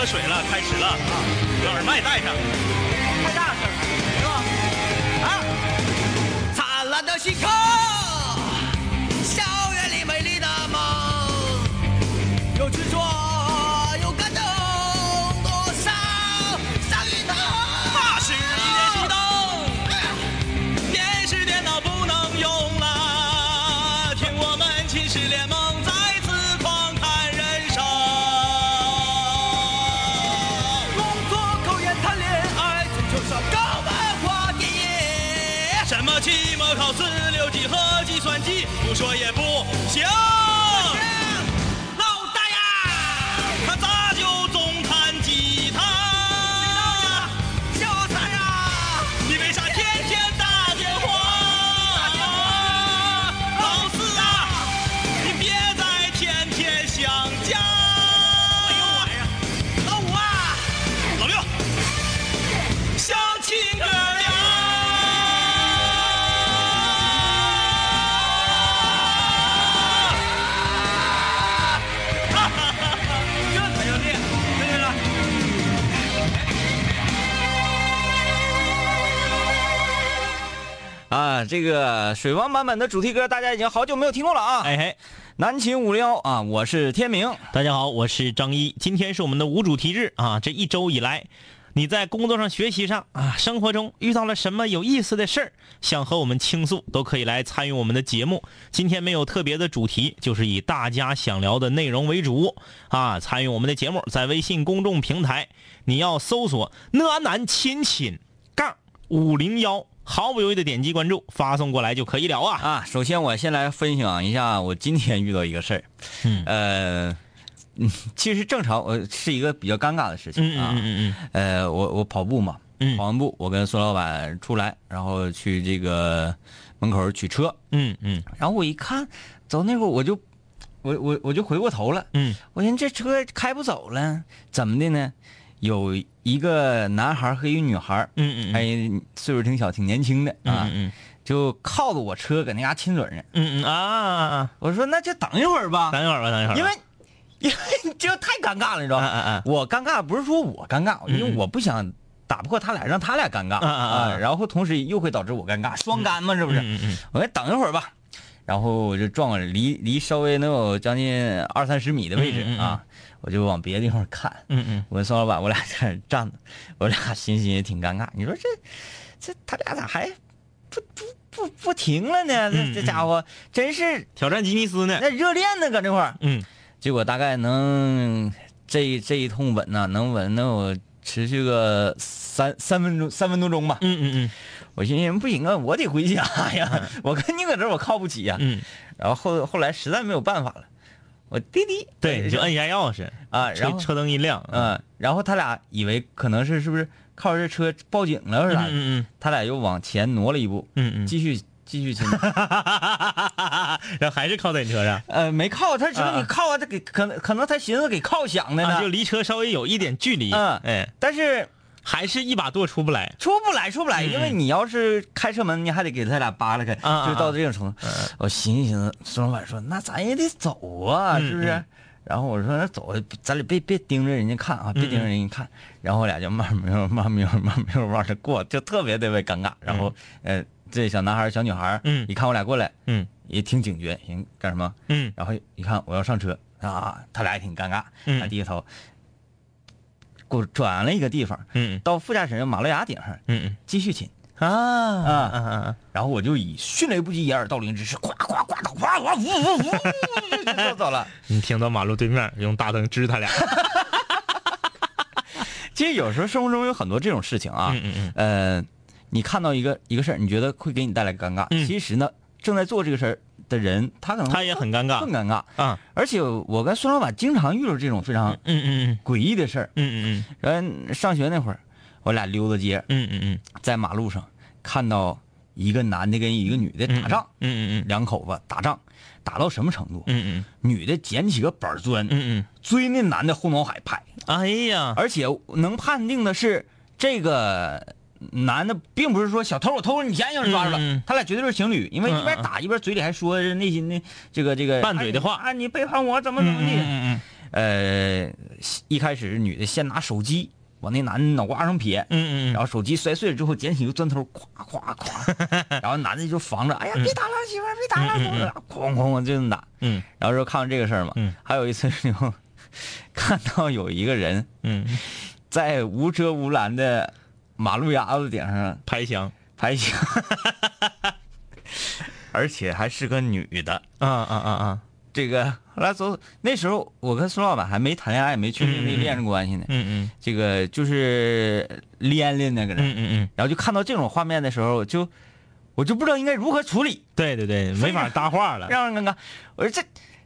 喝水了，开始了啊！把耳麦带上，太大声了，是吧？啊！灿烂的星空，机，不这个水王版本的主题歌大家已经好久没有听过了啊！哎嘿，南秦五零幺啊，我是天明。大家好，我是张一，今天是我们的无主题日啊！这一周以来，你在工作上、学习上啊，生活中遇到了什么有意思的事儿，想和我们倾诉，都可以来参与我们的节目。今天没有特别的主题，就是以大家想聊的内容为主啊。参与我们的节目，在微信公众平台，你要搜索“讷南亲亲杠五零幺”，毫不犹豫的点击关注，发送过来就可以了啊。啊，首先我先来分享一下我今天遇到一个事儿，嗯。呃，嗯，其实正常，我是一个比较尴尬的事情嗯啊，嗯嗯。呃，我我跑步嘛，嗯。跑完步，我跟孙老板出来，然后去这个门口取车，嗯嗯。然后我一看，走那会儿我就，我我我就回过头了，嗯。我寻思这车开不走了，怎么的呢？有一个男孩和一个女孩，嗯嗯哎岁数挺小，挺年轻的啊，嗯嗯就靠着我车搁那嘎亲嘴呢。嗯嗯啊啊啊！我说那就等一会儿吧，等一会儿吧，等一会儿。因为 因为这太尴尬了，你知道嗯吗？我尴尬不是说我尴尬，因为嗯我不想打破他俩，让他俩尴尬嗯嗯嗯啊，然后同时又会导致我尴尬，双干嘛，是不是？我说等一会儿吧，然后我就撞过来，离离稍微能有将近二三十米的位置啊，我就往别的地方看。嗯嗯我跟宋老板，我俩在那站着，我俩心心也挺尴尬。你说这这他俩咋还不不不不停了呢？这嗯这家伙真是挑战吉尼斯呢。那热恋呢，搁这块儿。嗯结果大概能这这一通吻呢，能吻能有持续个三三分钟三分多钟吧。嗯嗯嗯我寻思不行啊，我得回家呀，我跟你搁这我靠不起呀。嗯，然后后后来实在没有办法了，我滴滴对，你就摁一下钥匙，啊，然后车车灯一亮。嗯，然后他俩以为可能是是不是靠着这车报警了是咋的？嗯嗯他俩又往前挪了一步，嗯嗯继续继续亲。嗯，然后还是靠在你车上，呃，没靠，他说你靠啊，他给可能可能他寻思给靠响的呢，啊，就离车稍微有一点距离。嗯哎，但是还是一把舵出不来。出不来，出不来，嗯因为你要是开车门，你还得给他俩扒拉开，就到这种程度。我寻思寻思，孙老板说那咱也得走啊，嗯是不是？嗯然后我说那走，咱俩别别盯着人家看啊，别盯着人家看。然后我俩就慢慢慢慢慢慢慢的过，就特别特别尴尬。然后呃，这小男孩小女孩，嗯一看我俩过来，嗯也挺警觉，行干什么？嗯然后一看我要上车啊，他俩也挺尴尬，嗯他低下头，转了一个地方，嗯到副驾驶马路牙顶上嗯嗯继续亲。嗯啊啊啊啊！然后我就以迅雷不及掩耳盗铃之势，咵咵咵咵咵咵，呜呜呜，就走了。你停到马路对面，用大灯支他俩。其实有时候生活中有很多这种事情啊，嗯嗯嗯呃，你看到一个一个事儿，你觉得会给你带来尴尬，嗯其实呢，正在做这个事儿的人，他可能他也很尴尬更尴尬。啊。而且我跟孙老板经常遇到这种非常嗯嗯诡异的事儿。嗯嗯然后上学那会儿，我俩溜达街，嗯嗯嗯在马路上看到一个男的跟一个女的打仗，嗯嗯两口子打仗，打到什么程度？嗯嗯女的捡起个板砖，嗯嗯，追那男的后脑海拍，哎呀，而且能判定的是这个男的并不是说小偷我偷了你钱让人抓住了，他俩绝对是情侣，因为嗯一边打一边嘴里还说着内心的这个这个拌嘴的话啊，你背叛我怎么怎么地，嗯呃，一开始女的先拿手机往那男的脑瓜上撇，嗯嗯然后手机摔碎了之后，捡起一个砖头，咵咵咵，然后男的就防着，哎呀，别打了，媳妇儿，别打了，哐哐哐就这么打。嗯。然后说看完这个事儿嘛，嗯。还有一次是 看到有一个人嗯，在无遮无拦的马路牙子顶上拍枪拍枪，而且还是个女的。啊啊啊啊，这个后来走，那时候我跟孙老板还没谈恋爱，没确定这恋人关系呢。嗯嗯这个就是连连那个人，嗯嗯嗯，然后就看到这种画面的时候，我就我就不知道应该如何处理，对对对，没法搭话了。让人尴尬。我说这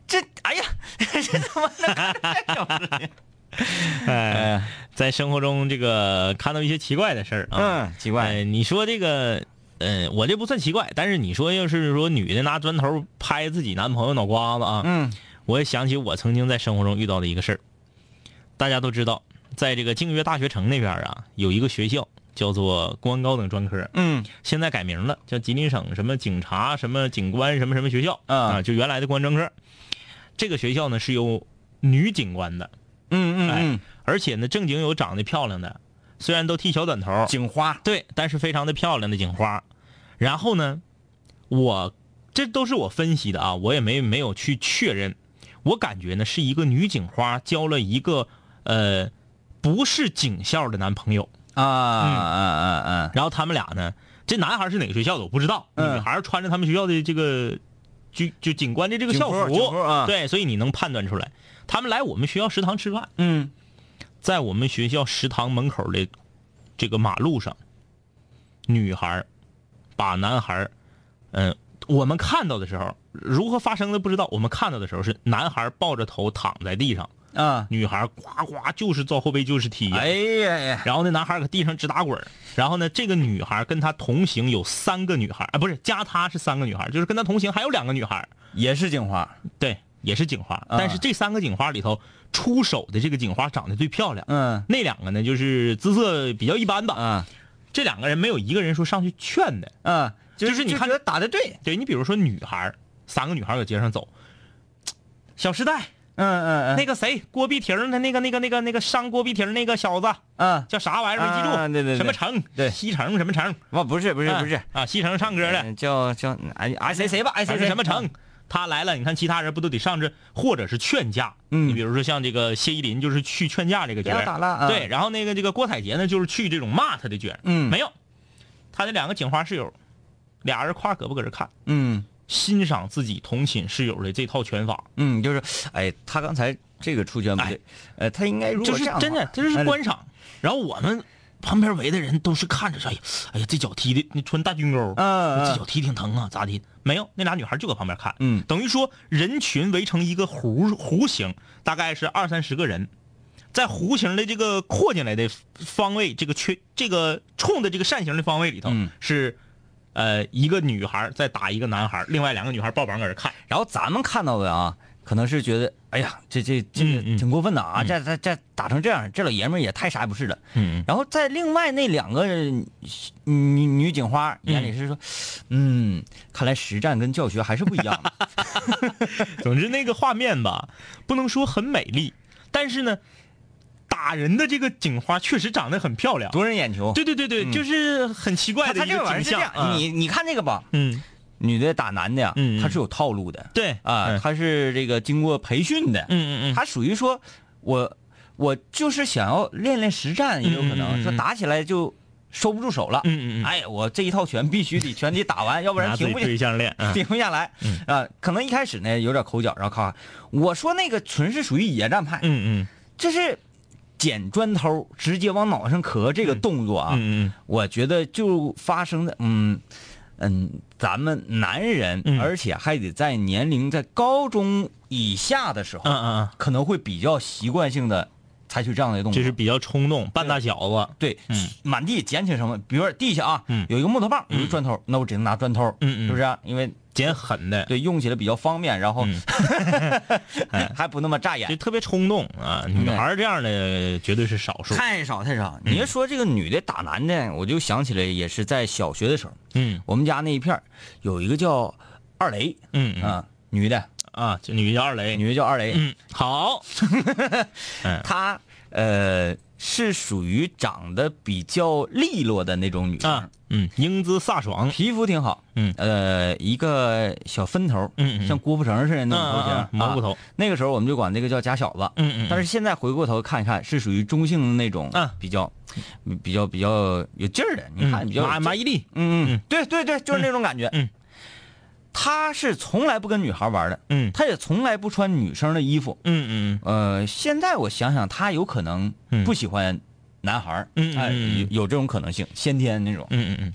这，哎呀，这怎么能干这种事情？哎，在生活中这个看到一些奇怪的事儿啊，嗯，奇怪，哎，你说这个，呃，我这不算奇怪，但是你说要是说女的拿砖头拍自己男朋友脑瓜子啊，嗯。我也想起我曾经在生活中遇到的一个事儿。大家都知道，在这个净月大学城那边啊，有一个学校叫做公安高等专科，嗯。现在改名了，叫吉林省什么警察什么警官什么什么学校啊啊，就原来的公安专科。这个学校呢是有女警官的，哎嗯嗯嗯，而且呢正经有长得漂亮的，虽然都剃小短头，警花，对，但是非常的漂亮的警花。然后呢，我这都是我分析的啊，我也没没有去确认。我感觉呢是一个女警花交了一个呃不是警校的男朋友，啊啊啊啊，然后他们俩呢，这男孩是哪个学校的我不知道，嗯。女孩穿着他们学校的这个就就警官的这个校服。服，警服啊。对，所以你能判断出来，他们来我们学校食堂吃饭，嗯。在我们学校食堂门口的这个马路上，女孩儿把男孩儿，嗯、我们看到的时候，如何发生的不知道。我们看到的时候是男孩儿抱着头躺在地上，啊，女孩儿呱呱就是照后背就是踢呀。哎呀呀，然后那男孩儿搁地上直打滚然后呢，这个女孩儿跟他同行有三个女孩儿啊，不是加他是三个女孩儿就是跟他同行还有两个女孩儿。也是警花，对，也是警花。啊但是这三个警花里头，出手的这个警花长得最漂亮。嗯那两个呢，就是姿色比较一般吧。嗯这两个人没有一个人说上去劝的。嗯，就是你看觉得打的对，对你比如说女孩，三个女孩儿搁街上走，《小时代》嗯嗯嗯，那个谁郭碧婷儿的那个那个那个那个伤郭碧婷那个小子嗯，叫啥玩意儿没记住？啊对对对什么城？对西城什么城？不不是不是不是，啊，西城唱歌的，嗯叫叫哎哎谁谁吧，哎谁反谁什么城？他来了，你看其他人不都得上这，或者是劝架？嗯。你比如说像这个谢依霖就是去劝架这个角儿，打了啊。对，然后那个这个郭采洁呢就是去这种骂他的角儿，嗯。没有，他的两个警花室友，俩人挎胳膊搁这看，嗯。欣赏自己同寝室友的这套拳法，嗯，就是哎，他刚才这个出拳不对，呃，他应该如就是果这样真的，这是哎。观赏。然后我们旁边围的人都是看着说，哎呀，哎呀，这脚踢的，你穿大军沟，嗯嗯这脚踢挺疼啊，咋的？没有，那俩女孩就搁旁边看，嗯等于说人群围成一个弧弧形，大概是二三十个人，在弧形的这个扩进来的方位，这个缺这个冲的这个扇形的方位里头、嗯是。呃，一个女孩在打一个男孩，另外两个女孩抱膀搁这看。然后咱们看到的啊，可能是觉得，哎呀，这这这挺过分的啊，这这这打成这样，这老爷们儿也太啥也不是了。嗯，然后在另外那两个女女警花眼里是说，嗯，看来实战跟教学还是不一样的。总之那个画面吧，不能说很美丽，但是呢，打人的这个警花确实长得很漂亮。夺人眼球。对对对对，就是很奇怪他他这的一个个玩意儿是这样，景象。啊你你看这个吧，嗯，女的打男的呀他是有套路的。对啊，嗯他是这个经过培训的。嗯嗯嗯，他属于说，我我就是想要练练实战，也有可能说嗯打起来就收不住手了。嗯嗯嗯哎，我这一套拳必须得全得打完，要不然停不下对象练。嗯停不下来。啊，可能一开始呢有点口角，然后咔咔，我说那个纯是属于野战派，嗯嗯这是捡砖头直接往脑袋上磕这个动作啊，嗯嗯我觉得就发生的嗯嗯，咱们男人，嗯。而且还得在年龄在高中以下的时候，嗯嗯嗯，可能会比较习惯性的采取这样的动作。就是比较冲动，半大小子。对，嗯。满地捡起什么，比如说地下啊，嗯。有一个木头棒，有一个砖头，那我只能拿砖头，嗯嗯。是不是啊、因为捡狠的，对用起来比较方便，然后、嗯。还不那么扎眼。就。特别冲动啊！女孩这样的绝对是少数。太少太少，嗯。你要说这个女的打男的，我就想起来也是在小学的时候，嗯。我们家那一片儿有一个叫二雷，嗯嗯。啊，女的，啊，这女的叫二雷。女的叫二雷，嗯，好，她呃是属于长得比较利落的那种女生，啊，嗯，英姿飒爽，皮肤挺好，嗯。呃，一个小分头，嗯嗯。像郭富城似的那种头型，蘑菇头。啊那个时候我们就管这个叫假小子，嗯嗯，但是现在回过头看一看，是属于中性的那种，啊。比较比较比较有劲儿的，你看嗯比较马马伊琍，嗯嗯。嗯，对对对，就是那种感觉。嗯，他是从来不跟女孩玩的，嗯。他也从来不穿女生的衣服。嗯嗯呃，现在我想想，他有可能嗯不喜欢男孩嗯，哎，嗯嗯嗯。有有这种可能性，先天那种。嗯嗯嗯。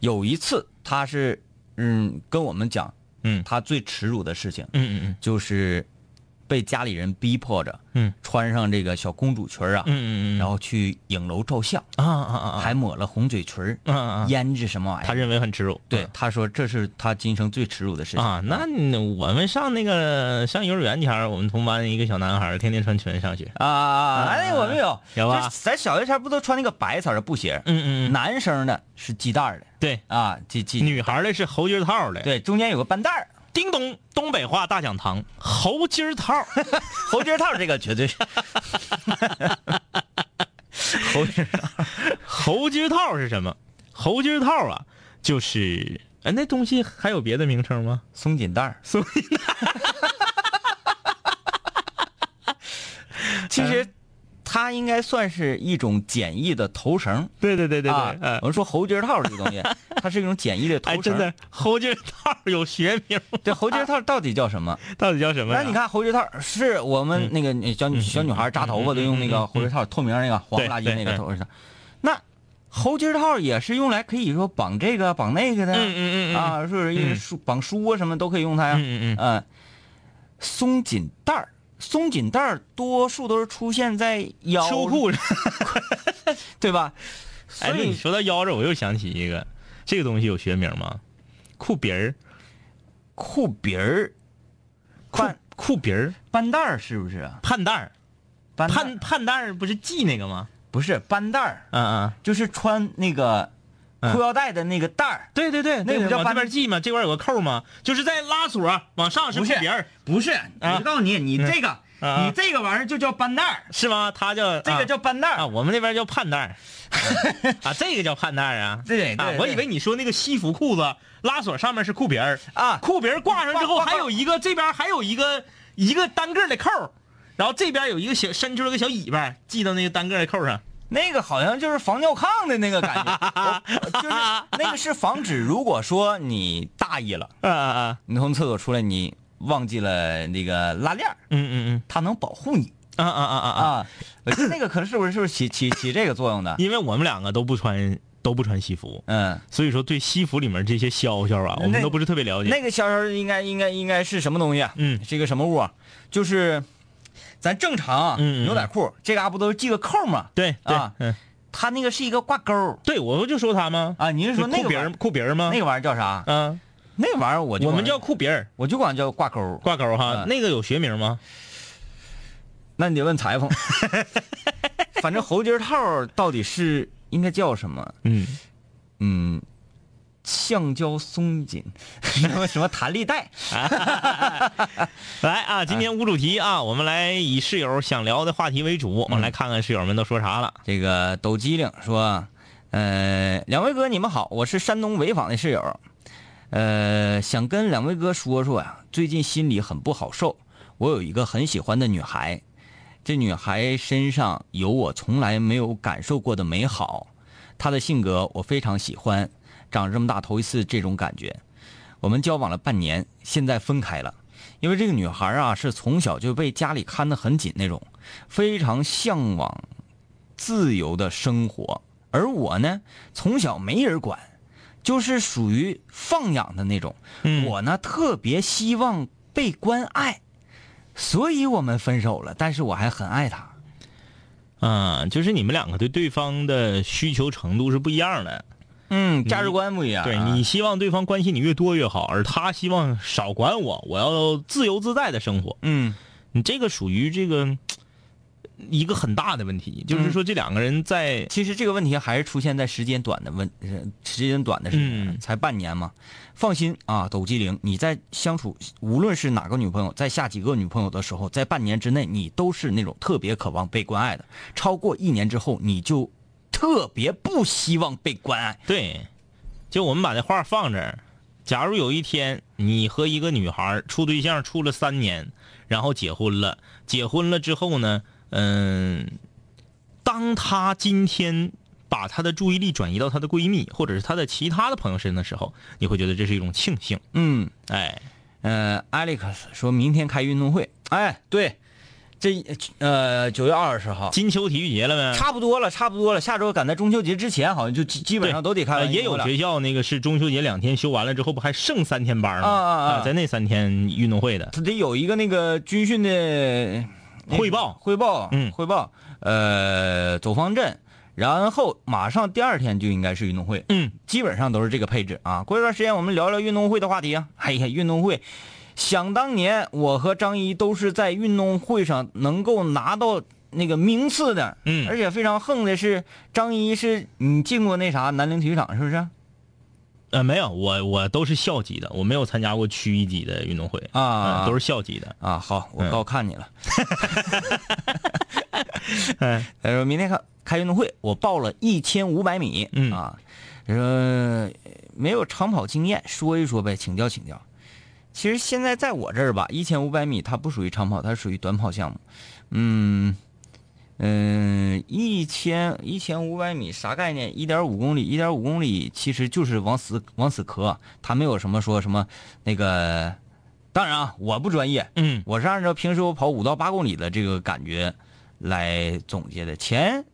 有一次，他是嗯跟我们讲，嗯。他最耻辱的事情嗯嗯嗯。就是被家里人逼迫着，嗯。穿上这个小公主裙啊，嗯嗯嗯，然后去影楼照相，啊啊啊啊，还抹了红嘴唇儿，啊啊啊，胭脂什么玩意儿。他认为很耻辱，对，他说这是他今生最耻辱的事情。啊，那我们上那个上幼儿园前儿，我们同班一个小男孩儿天天穿裙上学，啊啊！啊哎，我们有。有吧就是咱小学前不都穿那个白色的布鞋？嗯。嗯嗯，男生的是系带儿的。对，啊，系系。女孩儿的是猴筋儿套的，，对，中间有个半带儿，叮咚，东北话大讲堂，猴筋儿套，猴筋儿套这个绝对是。猴筋儿套猴筋儿套是什么？猴筋儿套啊，就是，哎，那东西还有别的名称吗？松紧带儿，松紧带儿 其实它应该算是一种简易的头绳。对对对对啊对，，我们说猴筋套这个东西，它是一种简易的头哎，绳。真的，猴筋套有学名吗，对，猴筋套到底叫什么？到底叫什么呀？那你看猴筋套是我们那个小女小女孩扎头发都用那个猴筋套，透明那个黄不拉几那个头绳。那猴筋套也是用来可以说绑这个绑那个的，嗯嗯嗯嗯啊，是不是？绑书啊什么都可以用它呀。嗯嗯嗯嗯，松紧带儿，松紧带儿多数都是出现在腰秋，裤上。对吧？哎，那你说到腰这，我又想起一个，这个东西有学名吗？裤鼻儿，裤鼻儿、裤裤鼻儿，半带儿是不是啊？盼带儿，半带儿盼盼带儿不是系那个吗？不是半带儿，嗯嗯，就是穿那个嗯裤腰带的那个带儿。对对对，那个往这边系嘛？这块有个扣嘛？就是在拉锁往上是不是裤鼻儿，不是，啊我告诉你，你这个，啊你这个玩意儿就叫扳带儿，是吗？它叫这个叫扳带啊，儿。我们那边叫盼带儿啊，这个叫盼带儿啊。对对啊，我以为你说那个西服裤子拉锁上面是裤皮儿啊裤皮儿挂上之后还有一个这边还有一个一个单个的扣，然后这边有一个小伸出了个小尾巴系到那个单个的扣上。那个好像就是防尿炕的那个感觉，我就是那个是防止，如果说你大意了，嗯嗯嗯！你从厕所出来，你忘记了那个拉链嗯，嗯嗯它能保护你嗯啊啊啊啊啊！啊。我觉得那个可能是不是是不是起 起起这个作用的？因为我们两个都不穿都不穿西服，嗯，所以说对西服里面这些消消啊，我们都不是特别了解。那个消消应该应该应该是什么东西啊？嗯是一个什么物啊？就是咱正常牛仔裤这嘎不都是系个扣吗？对对啊嗯，它那个是一个挂钩对我不就说他吗？啊。你是说那裤鼻儿个玩意儿裤鼻儿吗？那个玩意儿叫啥？嗯，那个玩意儿我就我们叫裤鼻儿我就管叫挂钩。挂钩哈，嗯那个有学名吗？那你得问裁缝。反正猴筋套到底是应该叫什么？嗯，嗯，橡胶松紧，什么什么弹力带？来啊，今天无主题啊，我们来以室友想聊的话题为主，我们来看看室友们都说啥了。这个抖机灵说，呃，两位哥你们好，我是山东潍坊的室友，呃，想跟两位哥说说呀，最近心里很不好受，我有一个很喜欢的女孩，这女孩身上有我从来没有感受过的美好，她的性格我非常喜欢，长这么大头一次这种感觉。我们交往了半年，现在分开了，因为这个女孩啊是从小就被家里看得很紧那种，非常向往自由的生活，而我呢，从小没人管，就是属于放养的那种。嗯我呢，特别希望被关爱，所以我们分手了。但是我还很爱她。嗯，就是你们两个对对方的需求程度是不一样的。嗯，价值观不一样啊。对你希望对方关心你越多越好，而他希望少管我，我要自由自在的生活。嗯，你这个属于这个一个很大的问题，就是说这两个人在其实这个问题还是出现在时间短的问，呃时间短的时候，嗯才半年嘛。放心啊，抖机灵，你在相处，无论是哪个女朋友，在下几个女朋友的时候，在半年之内，你都是那种特别渴望被关爱的。超过一年之后，你就特别不希望被关爱。对，就我们把这话放这儿。假如有一天你和一个女孩处对象处了三年，然后结婚了，结婚了之后呢，嗯，当她今天把她的注意力转移到她的闺蜜或者是她的其他的朋友身上的时候，你会觉得这是一种庆幸。嗯，哎，呃，Alex 说明天开运动会，哎，对，这呃九月二十号。金秋体育节了呗？差不多了，差不多了。下周赶在中秋节之前，好像就基基本上都得开了。也有学校那个是中秋节两天休完了之后，不还剩三天班吗？啊啊啊在那三天运动会的他得有一个那个军训的汇报汇报，嗯汇报，呃，走方阵，然后马上第二天就应该是运动会，嗯，基本上都是这个配置啊。过一段时间我们聊聊运动会的话题啊。哎呀，运动会，想当年我和张一都是在运动会上能够拿到那个名次的，嗯而且非常横的是张一是你进过那啥南陵体育场是不是？呃，没有，我我都是校级的，我没有参加过区一级的运动会啊嗯都是校级的。啊，好，我嗯高看你了。哎，他 说 明天开开运动会，我报了一千五百米，嗯啊，他说呃没有长跑经验，说一说呗，请教请教。其实现在在我这儿吧，一千五百米它不属于长跑，它属于短跑项目。嗯嗯，一千一千五百米啥概念？一点五公里，一点五公里其实就是往死往死磕，它没有什么说什么那个。当然啊，我不专业，嗯我是按照平时我跑五到八公里的这个感觉来总结的。前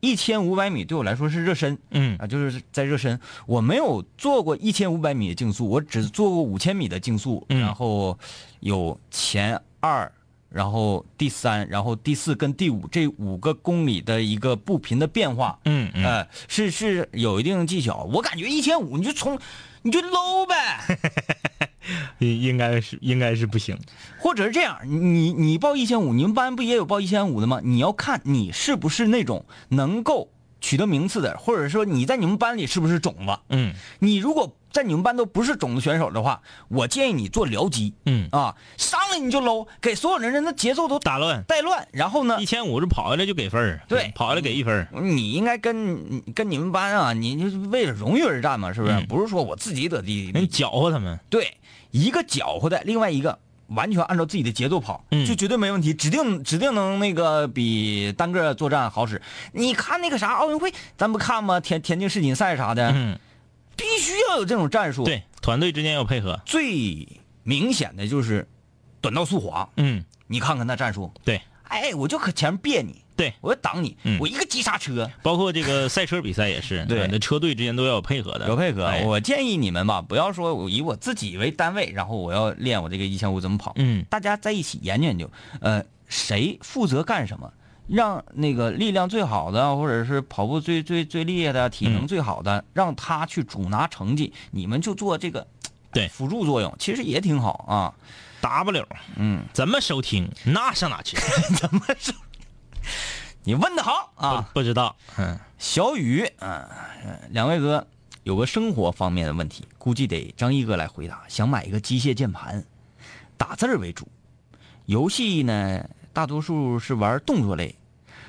一千五百米对我来说是热身嗯啊，就是在热身。我没有做过一千五百米的竞速，我只做过五千米的竞速，嗯然后有前二，然后第三，然后第四跟第五这五个公里的一个步频的变化。嗯嗯，呃，是是有一定技巧。我感觉一千五你就从你就搂呗。应应该是应该是不行。或者是这样，你你报一千五，你们班不也有报一千五的吗？你要看你是不是那种能够取得名次的，或者说你在你们班里是不是种子。嗯你如果在你们班都不是种子选手的话，我建议你做僚机嗯，啊，上来你就搂，给所有人人的节奏都打乱带乱。然后呢一，千五是跑下来就给分儿对跑下来给一分儿你应该跟跟你们班啊，你就是为了荣誉而战嘛，是不是？嗯不是说我自己得第一。你搅和他们。对，一个搅和的，另外一个完全按照自己的节奏跑，嗯就绝对没问题，指定指定能那个比单个作战好使。你看那个啥奥运会，咱不看吗？田田径世锦赛啥的，嗯，必须要有这种战术。，对，团队之间要配合。最明显的就是短道速滑，嗯，你看看那战术，对哎，我就可前面别你，对，我要挡你，嗯我一个急刹车。包括这个赛车比赛也是，对呃那车队之间都要有配合的。有配合，哎我建议你们吧，不要说我以我自己为单位，然后我要练我这个一千五怎么跑。嗯大家在一起研究研究，呃，谁负责干什么，让那个力量最好的，或者是跑步最最最厉害的、体能最好的，让他去主拿成绩，你们就做这个对辅助作用，其实也挺好啊。，W，嗯，怎么收听？那上哪去？你问的好啊，不不知道。嗯小雨，嗯、呃两位哥有个生活方面的问题，估计得张毅哥来回答。想买一个机械键盘，打字儿为主，游戏呢大多数是玩动作类，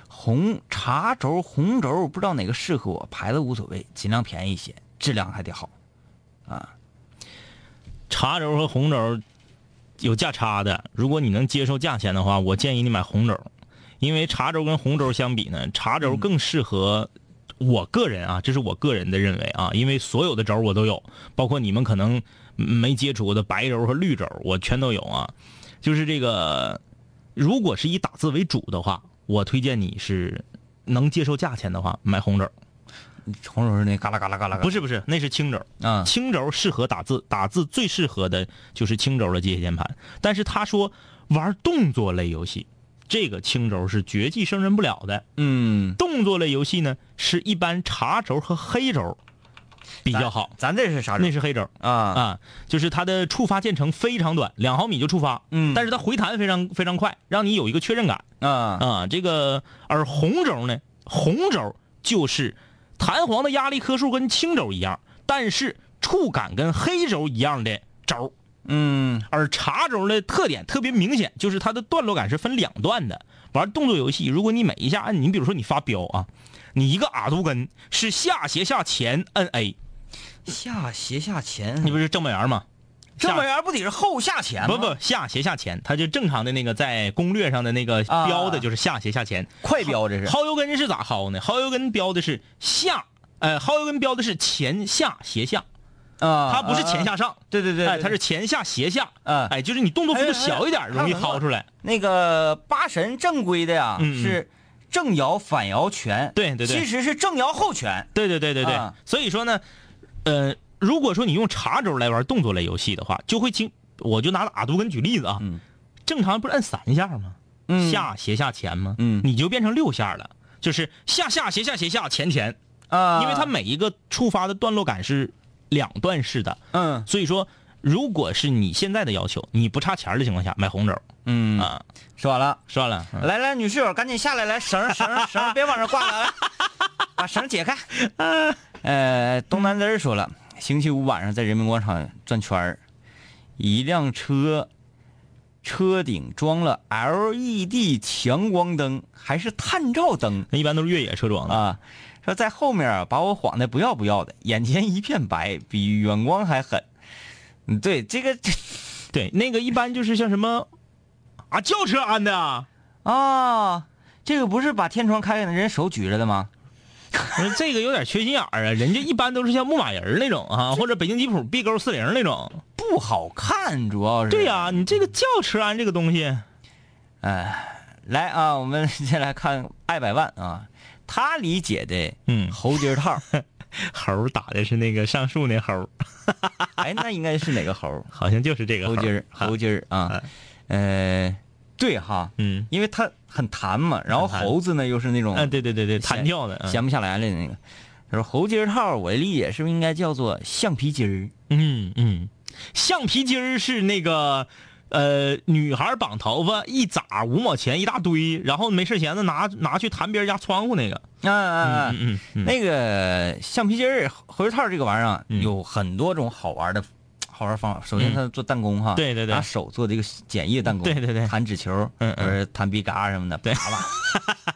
红茶轴、红轴不知道哪个适合我，牌子无所谓，尽量便宜一些，质量还得好。啊茶轴和红轴有价差的，如果你能接受价钱的话，我建议你买红轴，因为茶轴跟红轴相比呢，茶轴更适合。我个人啊，这是我个人的认为啊，因为所有的轴我都有，包括你们可能没接触过的白轴和绿轴，我全都有啊。就是这个，如果是以打字为主的话，我推荐你是能接受价钱的话，买红轴。红轴是那嘎啦嘎啦嘎啦，不是不是，那是青轴。啊，青轴适合打字，打字最适合的就是青轴的机械键盘。但是他说玩动作类游戏，这个青轴是绝技胜任不了的。嗯，动作类游戏呢，是一般茶轴和黑轴比较好。咱这是啥轴？那是黑轴啊啊，就是它的触发键程非常短，两毫米就触发，嗯但是它回弹非常非常快，让你有一个确认感啊啊。这个而红轴呢，红轴就是弹簧的压力颗数跟青轴一样，但是触感跟黑轴一样的轴。嗯而茶轴的特点特别明显，就是它的段落感是分两段的。玩动作游戏，如果你每一下按，你比如说你发飙啊，你一个阿杜根是下斜下前摁 A，下斜下前，你不是正本圆吗？正本圆不得是后下前吗？不不，下斜下前，它就正常的那个在攻略上的那个啊标的就是下斜下前。快标这是薅油根是咋薅呢？薅油根标的是下，呃，薅油根标的是前下斜下，啊，它不是前下上，对对对，哎，它是前下斜下，嗯哎，就是你动作幅度小一点，容易薅出来。那个八神正规的呀，是正摇反摇拳，对对对其实是正摇后拳，对对对对对，啊所以说呢，呃，如果说你用茶轴来玩动作类游戏的话，就会经，我就拿阿杜根举例子啊，嗯正常不是按三下吗？嗯下斜下前吗？嗯你就变成六下了，就是下下斜下斜下前前，啊，因为它每一个触发的段落感是两段式的，嗯。所以说，如果是你现在的要求，你不差钱的情况下买红轴嗯，啊，说完了。说完了，嗯。来来，女室友，赶紧下来，来绳绳绳，别往上挂了，来，把绳解开。呃，东南枝儿说了，星期五晚上在人民广场转圈儿，一辆车车顶装了 LED 强光灯，还是探照灯。那一般都是越野车装的。啊。说在后面啊，把我晃的不要不要的，眼前一片白，比远光还狠。嗯，对，这个 对，那个一般就是像什么啊轿车安的啊。啊，这个不是把天窗开开，人手举着的吗？这个有点缺心眼儿啊，人家一般都是像牧马人那种啊，或者北京吉普 B 勾四零那种。不好看，主要是。对呀、你这个轿车安这个东西，哎来啊，我们 先来看爱百万啊，他理解的嗯。猴筋儿套，猴打的是那个上树那猴儿，哎，那应该是哪个猴？好像就是这个猴筋儿，猴筋儿啊，呃，对哈，嗯。因为它很弹嘛，然后猴子呢又是那种嗯，对对对对，弹跳的，嗯闲不下来了那个。他说猴筋儿套，我的理解是不是应该叫做橡皮筋儿？嗯嗯，橡皮筋儿是那个。呃，女孩绑头发一扎五毛钱一大堆，然后没事闲的拿拿去弹别人家窗户那个。啊啊啊！嗯嗯嗯，那个橡皮筋儿、猴头套这个玩意儿啊，嗯有很多种好玩的好玩方法。首先，嗯它做弹弓哈，对对对拿手做这个简易的弹弓，对对对弹纸球，嗯弹笔嘎什么的，对啪啪。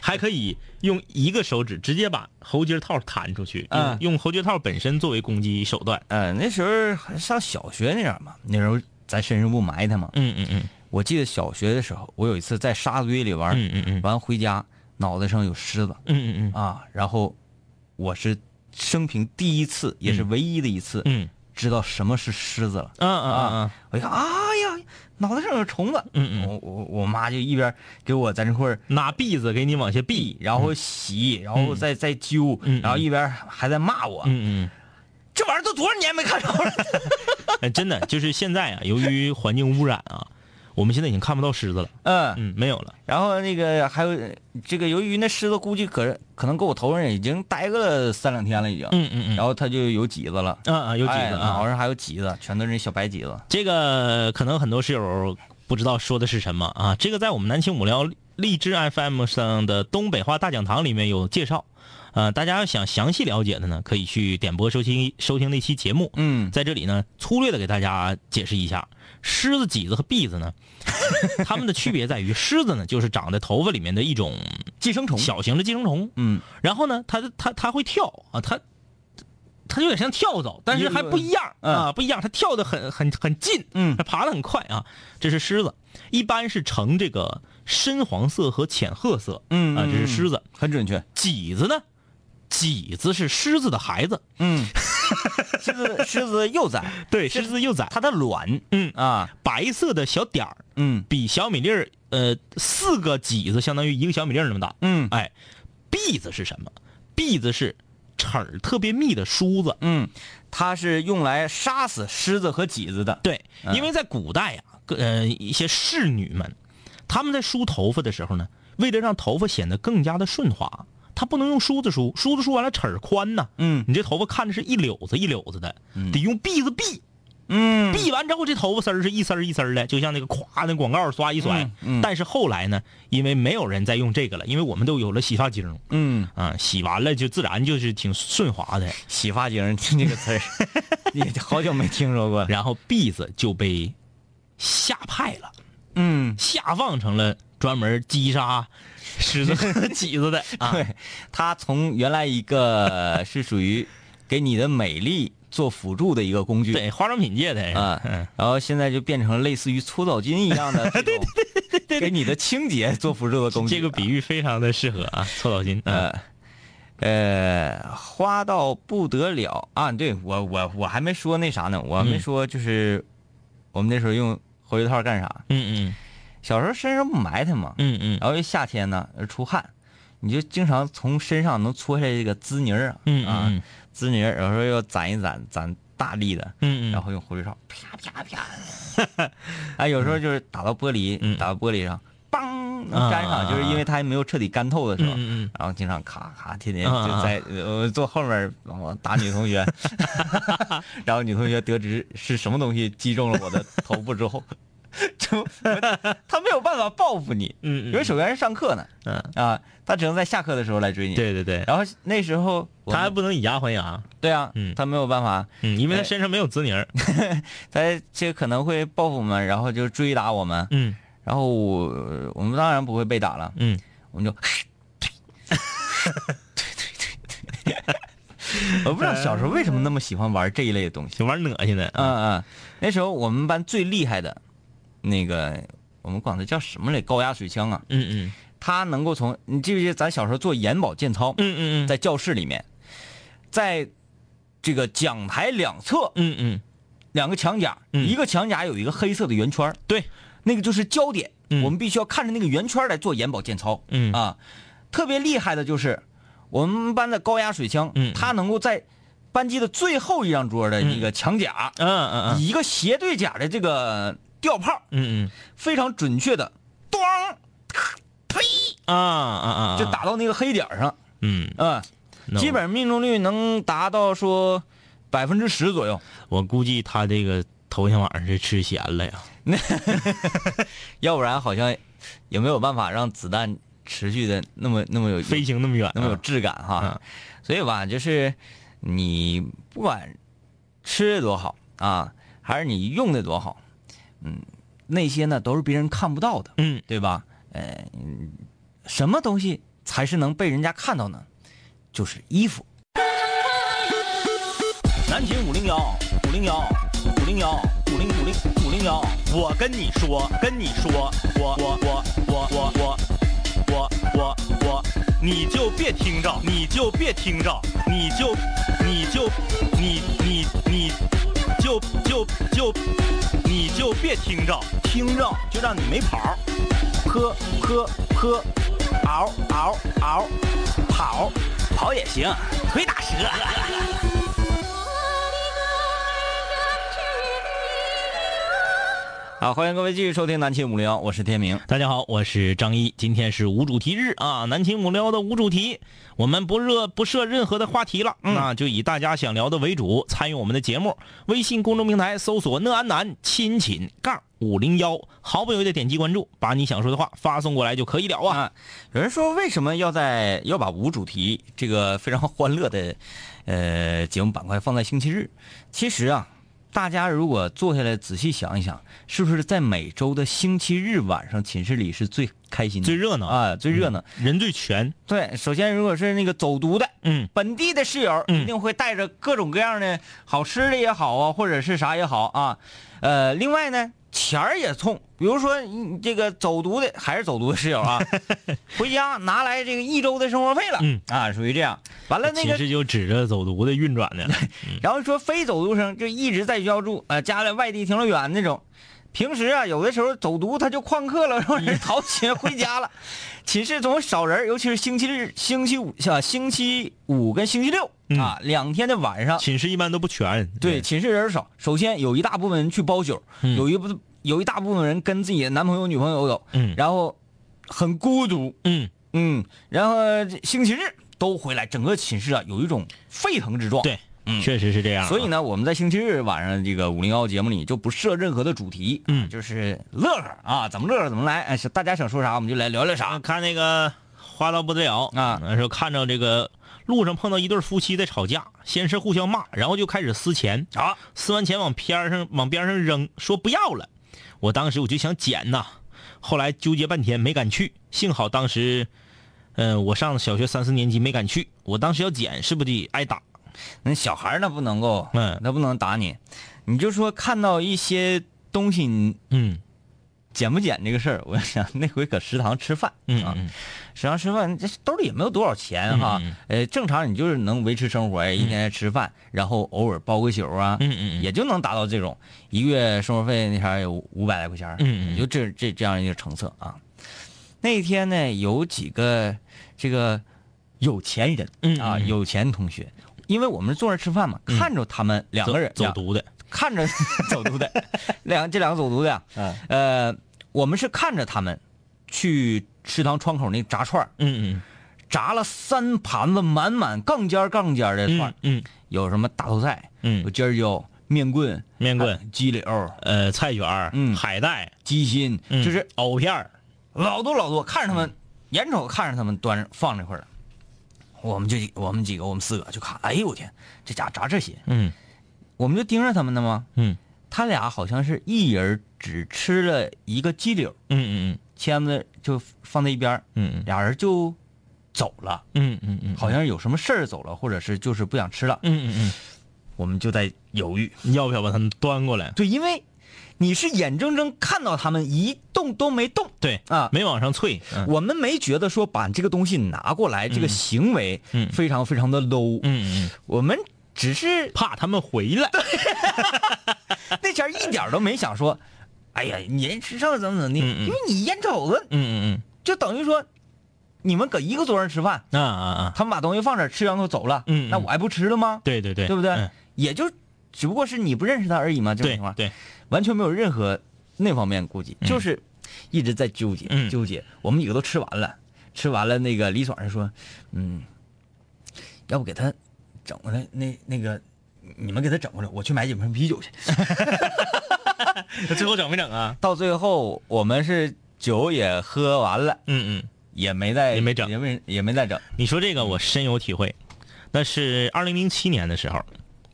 还可以用一个手指直接把喉结套弹出去，嗯用用猴筋套本身作为攻击手段。呃，那时候还上小学那样嘛，那时候咱身上不埋汰吗。嗯嗯嗯。我记得小学的时候，我有一次在沙堆里玩，嗯嗯嗯。完回家脑袋上有虱子。嗯嗯嗯。啊，然后我是生平第一次，也是唯一的一次，嗯。知道什么是虱子了。嗯嗯嗯我一看，哎呀，脑袋上有虫子。嗯嗯我我我妈就一边给我在那块儿拿篦子给你往下篦。然后洗，然后再再揪，然后一边还在骂我。嗯嗯这玩意儿都多少年没看着了？真的就是现在啊，由于环境污染啊，我们现在已经看不到狮子了。嗯，嗯，没有了。然后那个还有这个，由于那狮子估计可可能搁我头上已经待个了三两天了，已经。嗯嗯嗯。然后它就有脊子了，嗯嗯，有几哎个啊。脑上还有脊子，全都是那小白脊子。这个可能很多室友不知道说的是什么啊？这个在我们南青五聊荔枝 FM 上的东北话大讲堂里面有介绍。呃，大家要想详细了解的呢，可以去点播收听收听那期节目。嗯在这里呢，粗略的给大家解释一下，狮子、麂子和篦子呢，它们的区别在于，狮子呢就是长在头发里面的一种寄生虫。小型的寄生虫，嗯然后呢，它它它会跳啊，它它有点像跳蚤，但是还不一样嗯啊，不一样，它跳的很很很近，嗯它爬的很快啊。这是狮子，一般是呈这个深黄色和浅褐色，嗯啊，这是狮子。很准确。麂子呢，脊子是狮子的孩子，嗯，狮子狮子幼崽，对，狮子幼崽，它的卵嗯。啊，白色的小点儿，嗯。比小米粒儿，呃，四个脊子相当于一个小米粒儿那么大。嗯。哎，篦子是什么？篦子是齿儿特别密的梳子。嗯，它是用来杀死狮子和脊子的。对，嗯。因为在古代呀、呃，一些侍女们，她们在梳头发的时候呢，为了让头发显得更加的顺滑，它不能用梳子梳，梳子梳完了齿儿宽呐。嗯。你这头发看着是一绺子一绺子的，得用篦子篦，嗯。篦完之后这头发丝儿是一丝儿一丝儿的，就像那个咵那广告刷一甩。嗯嗯。但是后来呢，因为没有人再用这个了，因为我们都有了洗发精。嗯，啊，洗完了就自然就是挺顺滑的。洗发精听这个词儿，也好久没听说过。然后篦子就被下派了，嗯，下放成了专门击杀狮子和 麂子的啊。对，它从原来一个是属于给你的美丽做辅助的一个工具，对，化妆品界的啊，嗯然后现在就变成类似于搓澡巾一样的 对对对，给你的清洁做辅助的工具。这个比喻非常的适合啊，搓澡巾。嗯呃，呃，花到不得了啊！对我我我还没说那啥呢，我还没嗯说就是我们那时候用活跃套干啥？嗯嗯小时候身上不埋汰嘛，嗯嗯。然后夏天呢出汗，你就经常从身上能搓下来这个滋泥儿啊，嗯啊嗯。滋泥儿，有时候要攒一攒，攒大力的，嗯嗯，然后用活跃套啪啪啪，哎，有时候就是打到玻璃，嗯。打到玻璃上，梆能粘上，啊就是因为它还没有彻底干透的时候，嗯嗯嗯。然后经常咔咔天天啊就在呃坐后面我打女同学，然后女同学得知是什么东西击中了我的头部之后，就他没有办法报复你，嗯嗯因为首先是上课呢，嗯，啊，他只能在下课的时候来追你，，对对对，然后那时候他还不能以牙还牙，对啊，嗯他没有办法，嗯，因为他哎身上没有滋泥儿。他这可能会报复我们，然后就追打我们，嗯。然后我我们当然不会被打了，嗯，我们就，对对对对，我不知道小时候为什么那么喜欢玩这一类的东西。就玩恶心的。嗯嗯，那时候我们班最厉害的，那个我们管它叫什么来？高压水枪啊，嗯嗯。它能够从你记不记得咱小时候做眼保健操，嗯嗯嗯，在教室里面，在这个讲台两侧嗯嗯。两个墙角，嗯。一个墙角有一个黑色的圆圈，对，那个就是焦点，嗯。我们必须要看着那个圆圈来做眼保健操。嗯。啊，特别厉害的就是我们班的高压水枪，嗯它能够在班级的最后一张桌的那个墙角，嗯嗯嗯。以一个斜对角的这个吊炮，嗯嗯。非常准确的，咣，呸，嗯啊啊啊，就打到那个黑点儿上，嗯，啊，基本命中率能达到说百分之十左右。我估计他这个头天晚上是吃咸了呀。要不然好像也没有办法让子弹持续的那么那么有飞行那么远啊，那么有质感哈。所以吧，就是你不管吃的多好啊，还是你用的多好，嗯，那些呢都是别人看不到的，嗯对吧？呃，嗯什么东西才是能被人家看到呢？就是衣服。南秦五零幺五零幺五零幺五零五零五零幺。我跟你说，跟你说，我我我我我我我我我，你就别听着，你就别听着，你就你就你你你就就就你就别听着，听着就让你没跑儿，坡坡坡，嗷嗷嗷，跑跑也行，腿打折。好，欢迎各位继续收听南秦五零幺，我是天明。大家好，我是张一，今天是无主题日啊，南秦五聊的无主题，我们不热不设任何的话题了，那就以大家想聊的为主，参与我们的节目。微信公众平台搜索“讷安南亲亲杠五零幺”，毫不犹豫的点击关注，把你想说的话发送过来就可以了啊。啊，有人说为什么要在要把无主题这个非常欢乐的呃节目板块放在星期日？其实啊，大家如果坐下来仔细想一想，是不是在每周的星期日晚上寝室里是最开心的、最热闹。啊，最热闹？人最全，对，首先如果是那个走读的。嗯。本地的室友嗯。一定会带着各种各样的好吃的也好啊，或者是啥也好啊，呃，另外呢，钱儿也冲，比如说你这个走读的还是走读的室友啊，回家拿来这个一周的生活费了，嗯啊，属于这样。完了那个，其实就指着走读的运转的，然后说非走读生就一直在学校住，呃，家里外地挺老远那种。平时啊，有的时候走读他就旷课了，然后人逃学回家了。寝室总少人，尤其是星期日、星期五啊，星期五跟星期六啊，两天的晚上，寝室一般都不全，对，寝室人少。首先有一大部分人去包宿，嗯。有一部有一大部分人跟自己的男朋友、女朋友走，嗯。然后很孤独，嗯。嗯，然后星期日都回来，整个寝室啊有一种沸腾之状。对，嗯确实是这样啊。所以呢，我们在星期日晚上这个五零幺节目里就不设任何的主题，嗯就是乐呵啊，怎么乐呵怎么来，哎，是大家想说啥我们就来聊聊啥啊，。看那个花到不得了啊那时候看着这个路上碰到一对夫妻在吵架，先是互相骂，然后就开始撕钱啊，撕完钱往边上往边上扔，说不要了。我当时我就想捡呐，后来纠结半天没敢去，幸好当时，嗯、我上小学三四年级没敢去，我当时要捡是不是得挨打？那小孩儿那不能够，嗯。那不能打你。你就说看到一些东西，嗯。捡不捡这个事儿，我想那回搁食堂吃饭，啊，嗯嗯。食堂吃饭这兜里也没有多少钱哈，嗯呃，正常你就是能维持生活，哎一天吃饭，然后偶尔包个宿啊，嗯嗯嗯。也就能达到这种一个月生活费那啥有五百来块钱儿，嗯嗯也就这这这样一个成色啊。那一天呢，有几个这个有钱人啊，嗯嗯嗯。有钱同学，因为我们坐那吃饭嘛，看着他们两个人走走读的，看着 走读的，两这两个走读的啊，嗯呃，我们是看着他们去食堂窗口那炸串儿。嗯炸了三盘子满满杠尖杠尖的嗯串儿。嗯，嗯。有什么大头菜，有嗯，尖儿椒、面棍、面棍。还鸡柳、呃，菜卷儿嗯。海带，鸡心，嗯。就是藕片儿。老多老多，看着他们，眼瞅看着他们端放这块儿了，我们就我们几个我们四个就看，哎呦我天，这家炸这些，嗯。我们就盯着他们呢嘛，嗯。他俩好像是一人只吃了一个鸡柳，嗯嗯嗯。签子就放在一边嗯嗯。俩人就走了，嗯嗯嗯，好像有什么事儿走了，或者是就是不想吃了，嗯嗯嗯。我们就在犹豫。嗯，要不要把他们端过来？对，因为你是眼睁睁看到他们一动都没动，对啊。没往上啐，嗯。我们没觉得说把这个东西拿过来，这个行为嗯非常非常的 low，、嗯嗯，我们只是怕他们回来。那前儿一点都没想说，哎呀，你人吃剩怎么怎么地，嗯嗯。因为你眼瞅着嗯嗯嗯。就等于说，你们搁一个桌上吃饭，嗯，啊啊啊，他们把东西放这儿吃完后走了，嗯嗯。那我还不吃了吗？对对对，对不对？嗯。也就只不过是你不认识他而已嘛，这种情况，对对，完全没有任何那方面顾忌，就是一直在纠结、嗯纠结。我们几个都吃完了，吃完了，那个李爽就说：“嗯，要不给他整过来，那那个你们给他整过来，我去买几瓶啤酒去。最后整没整啊？” 到最后，我们是酒也喝完了，嗯嗯，也没再也没整也没也没再整。你说这个我深有体会，那是二零零七年的时候，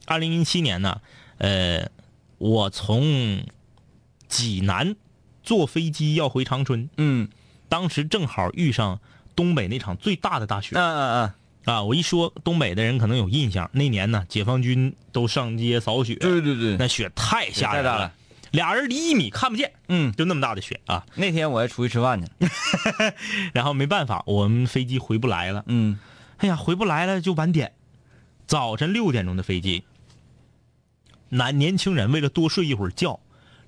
二零零七年呢，呃，我从济南坐飞机要回长春，嗯当时正好遇上东北那场最大的大雪嗯嗯嗯，啊！我一说东北的人可能有印象，那年呢，解放军都上街扫雪，对对对，那雪太吓人了太大了，俩人离一米看不见，嗯，就那么大的雪啊！那天我还出去吃饭去了。然后没办法，我们飞机回不来了。嗯哎呀，回不来了就晚点，早晨六点钟的飞机。男年轻人为了多睡一会儿觉，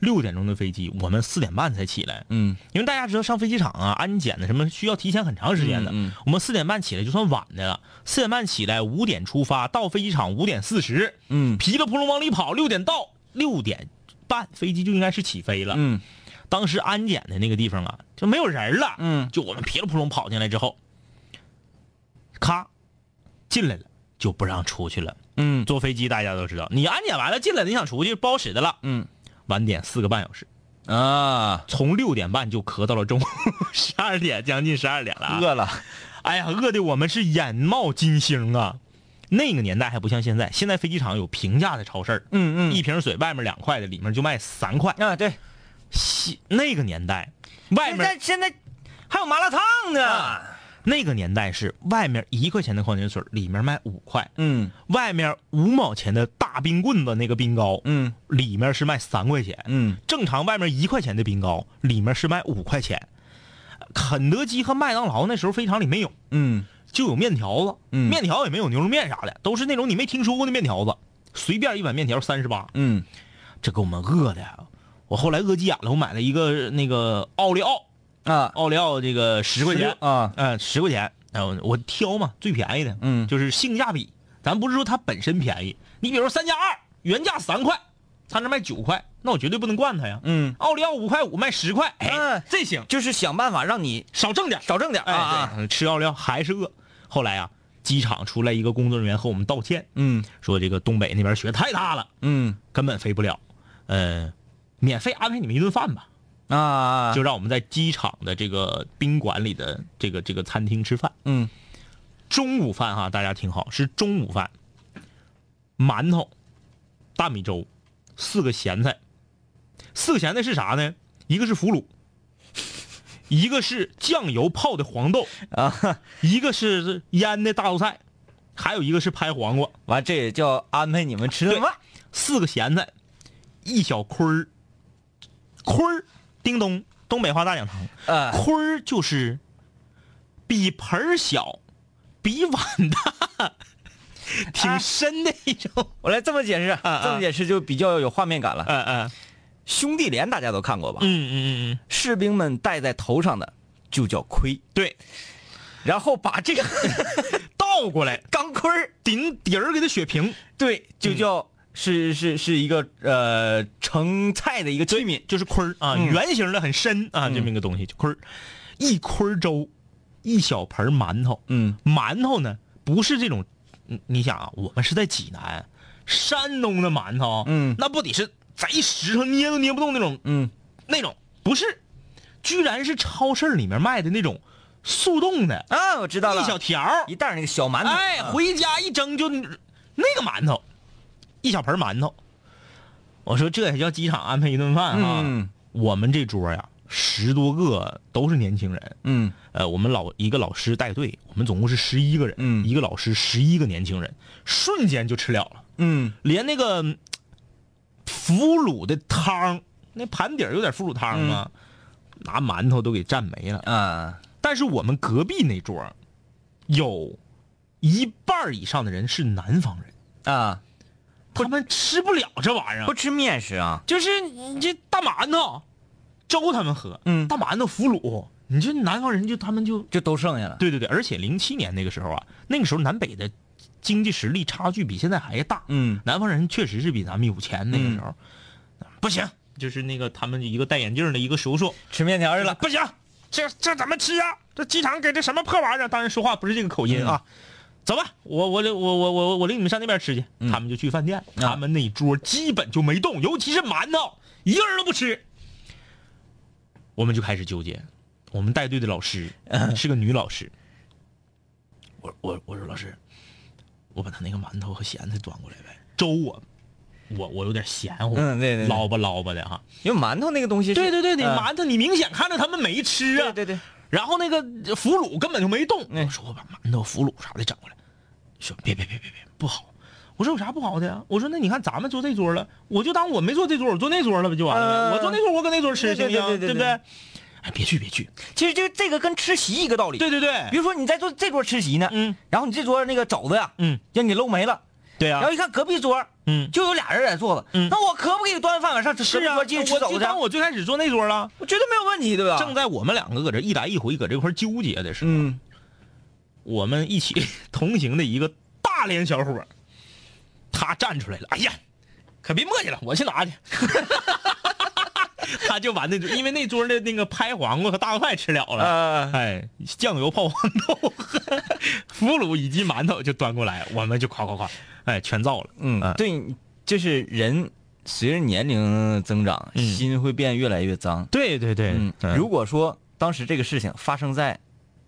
六点钟的飞机，我们四点半才起来，嗯。因为大家知道上飞机场啊，安检的什么需要提前很长时间的。嗯嗯我们四点半起来就算晚的了，四点半起来，五点出发，到飞机场五点四十，嗯。噼里扑隆往里跑，六点到，六点半飞机就应该是起飞了。嗯。当时安检的那个地方啊，就没有人了。嗯。就我们噼里扑隆跑进来之后，咔，进来了就不让出去了。嗯坐飞机大家都知道，你安检完了进来，你想出去不好使的了。嗯晚点四个半小时，啊，从六点半就咳到了中午 十二点，将近十二点了啊。饿了。哎呀，饿的我们是眼冒金星啊！那个年代还不像现在，现在飞机场有平价的超市儿嗯嗯一瓶水外面两块的，里面就卖三块。啊，对，西那个年代，外现面在现在还有麻辣烫呢。啊那个年代是外面一块钱的矿泉水，里面卖五块；嗯。外面五毛钱的大冰棍子那个冰糕，嗯。里面是卖三块钱。嗯。正常外面一块钱的冰糕，里面是卖五块钱。肯德基和麦当劳那时候飞机场里没有，嗯。就有面条子，嗯。面条也没有牛肉面啥的，都是那种你没听说过的面条子，随便一碗面条三十八，嗯。这给我们饿的呀！我后来饿急眼了，我买了一个那个奥利奥，啊，奥利奥这个十块钱，啊，嗯，十块钱，然后我挑嘛，最便宜的，嗯。就是性价比。咱不是说它本身便宜，你比如说三加二，原价三块，他那卖九块，那我绝对不能惯他呀。嗯，奥利奥五块五卖十块，哎嗯，这行，就是想办法让你少挣点，少挣点哎吃奥利奥还是饿。后来啊，机场出来一个工作人员和我们道歉，嗯。说这个东北那边雪太大了，嗯。根本飞不了，呃，免费安排你们一顿饭吧，啊，就让我们在机场的这个宾馆里的这个这个餐厅吃饭。嗯中午饭哈，大家听好，是中午饭，馒头、大米粥，四个咸菜。四个咸菜是啥呢？一个是腐乳，一个是酱油泡的黄豆，啊，一个是腌的大豆菜，还有一个是拍黄瓜。完这也叫安排你们吃顿饭。四个咸菜，一小坤儿，坤儿，叮咚，东北话大讲堂，呃，坤儿就是比盆儿小，比碗大，挺深的一种。我来这么解释，啊这么解释就比较有画面感了。嗯嗯兄弟连大家都看过吧？嗯嗯嗯嗯，士兵们戴在头上的就叫盔，对，然后把这个倒过来，钢盔儿顶底儿给它雪平，对，就叫、是是是一个呃盛菜的一个器皿。就是坤儿啊，嗯圆形的很深啊，这么一个东西，就坤儿，一坤儿粥，一小盆儿馒头，嗯馒头呢不是这种，你你想啊，我们是在济南，山东的馒头，嗯那不得是贼实诚，捏都捏不动那种嗯那种，不是，居然是超市里面卖的那种速冻的，啊，我知道了，一小条一袋那个小馒头。回家一蒸就那个馒头，一小盆馒头。我说这也叫机场安排一顿饭啊？嗯我们这桌呀，十多个都是年轻人。嗯呃，我们老一个老师带队，我们总共是十一个人，嗯一个老师十一个年轻人，瞬间就吃了了，嗯连那个嗯腐乳的汤，那盘底儿有点腐乳汤嘛，拿馒头都给蘸没了。啊但是我们隔壁那桌有一半以上的人是南方人，啊，他们吃不了这玩意儿，不吃面食啊？就是你这大馒头粥他们喝，嗯大馒头腐乳，你这南方人就他们就就都剩下了。对对对，而且零七年那个时候啊，那个时候南北的经济实力差距比现在还大，嗯南方人确实是比咱们有钱那个时候，不行，就是那个他们一个戴眼镜的一个叔叔，吃面条去了。不行，这这怎么吃啊？这机场给这什么破玩意儿？当然说话不是这个口音啊。走吧，我我我我我我我领你们上那边吃去。他们就去饭店，他们那桌基本就没动，尤其是馒头，一个人都不吃。我们就开始纠结。我们带队的老师是个女老师，我我我说老师，我把他那个馒头和咸菜端过来呗。粥我我我有点咸乎，嗯对对对捞吧捞吧的哈。因为馒头那个东西是，对对对，你呃馒头你明显看着他们没吃啊。对对对，然后那个腐乳根本就没动。嗯我说我把馒头、腐乳啥的整过来，说别别别别别不好。我说有啥不好的呀？我说那你看咱们坐这桌了，我就当我没坐这桌，我坐那桌了不就完了呗？呃我坐那桌，我搁那桌吃行不行？对不对？哎，别去别去。其实就这个跟吃席一个道理。对对对，比如说你在坐这桌吃席呢，嗯，然后你这桌那个肘子呀，嗯，让你搂没了，对啊然后，一看隔壁桌，嗯就有俩人在坐着，嗯那我可不可以端饭碗上吃？是啊，我肘子去？就当我最开始坐那桌了。我绝对没有问题，对吧？正在我们两个搁这一来一回搁这块纠结的时候，嗯我们一起 同行的一个大连小伙，他站出来了，哎呀，可别磨叽了，我去拿去。他就把那桌，因为那桌的那个拍黄瓜和大豆菜吃了了，呃，哎，酱油泡黄豆、腐乳以及馒头就端过来，我们就夸夸夸，哎，全造了。嗯，对，就是人随着年龄增长，嗯心会变越来越脏。对对对嗯，如果说当时这个事情发生在